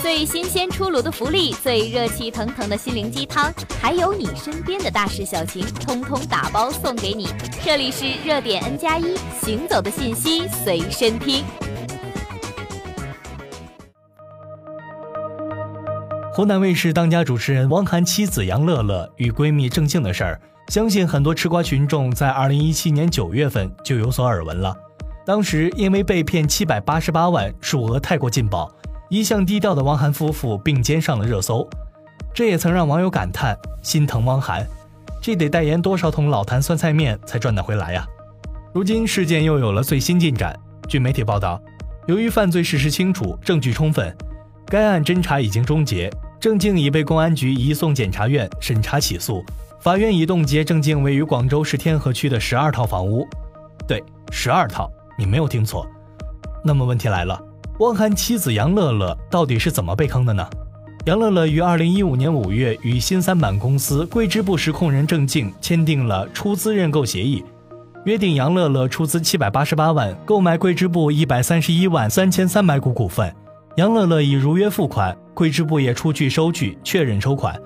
最新鲜出炉的福利，最热气腾腾的心灵鸡汤，还有你身边的大事小情，通通打包送给你。这里是热点 N 加一，行走的信息随身听。湖南卫视当家主持人汪涵妻子杨乐乐与闺蜜郑静的事儿，相信很多吃瓜群众在二零一七年九月份就有所耳闻了。当时因为被骗七百八十八万，数额太过劲爆。一向低调的汪涵夫妇并肩上了热搜，这也曾让网友感叹心疼汪涵，这得代言多少桶老坛酸菜面才赚得回来呀？如今事件又有了最新进展，据媒体报道，由于犯罪事实清楚、证据充分，该案侦查已经终结，郑静已被公安局移送检察院审查起诉，法院已冻结郑静位于广州市天河区的十二套房屋，对，十二套，你没有听错。那么问题来了。汪涵妻子杨乐乐到底是怎么被坑的呢？杨乐乐于二零一五年五月与新三板公司桂枝布实控人郑静签订了出资认购协议，约定杨乐乐出资七百八十八万购买桂枝布一百三十一万三千三百股股份，杨乐乐已如约付款，桂枝布也出具收据确认收款。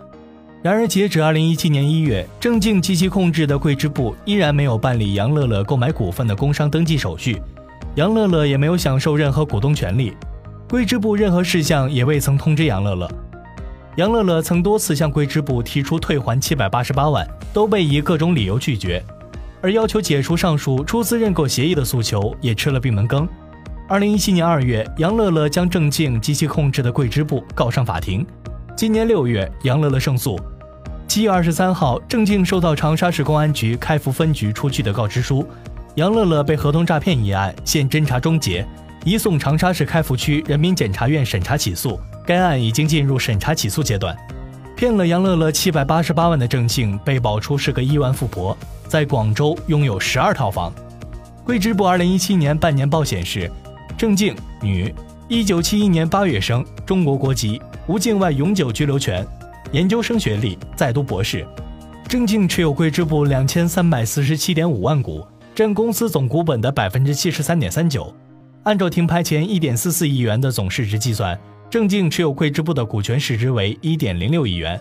然而，截止二零一七年一月，郑静及其控制的桂枝布依然没有办理杨乐乐购买股份的工商登记手续。杨乐乐也没有享受任何股东权利，桂枝部任何事项也未曾通知杨乐乐。杨乐乐曾多次向桂枝部提出退还七百八十八万，都被以各种理由拒绝，而要求解除上述出资认购协议的诉求也吃了闭门羹。二零一七年二月，杨乐乐将郑静及其控制的桂枝部告上法庭。今年六月，杨乐乐胜诉。七月二十三号，郑静收到长沙市公安局开福分局出具的告知书。杨乐乐被合同诈骗一案现侦查终结，移送长沙市开福区人民检察院审查起诉。该案已经进入审查起诉阶段。骗了杨乐乐七百八十八万的郑静被爆出是个亿万富婆，在广州拥有十二套房。桂枝部二零一七年半年报显示，郑静，女，一九七一年八月生，中国国籍，无境外永久居留权，研究生学历，在读博士。郑静持有桂枝部两千三百四十七点五万股。占公司总股本的百分之七十三点三九，按照停牌前一点四四亿元的总市值计算，郑静持有桂枝部的股权市值为一点零六亿元。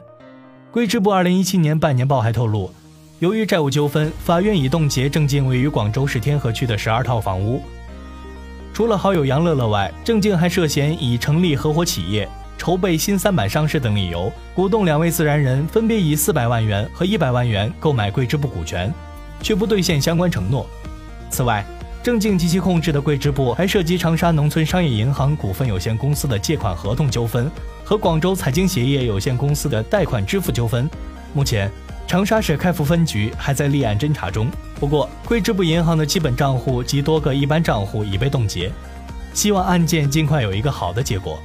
桂枝部二零一七年半年报还透露，由于债务纠纷，法院已冻结郑静位于广州市天河区的十二套房屋。除了好友杨乐乐外，郑静还涉嫌以成立合伙企业、筹备新三板上市等理由，鼓动两位自然人分别以四百万元和一百万元购买桂枝部股权。却不兑现相关承诺。此外，郑静及其控制的桂支部还涉及长沙农村商业银行股份有限公司的借款合同纠纷和广州财经鞋业有限公司的贷款支付纠纷。目前，长沙市开福分局还在立案侦查中。不过，桂支部银行的基本账户及多个一般账户已被冻结，希望案件尽快有一个好的结果。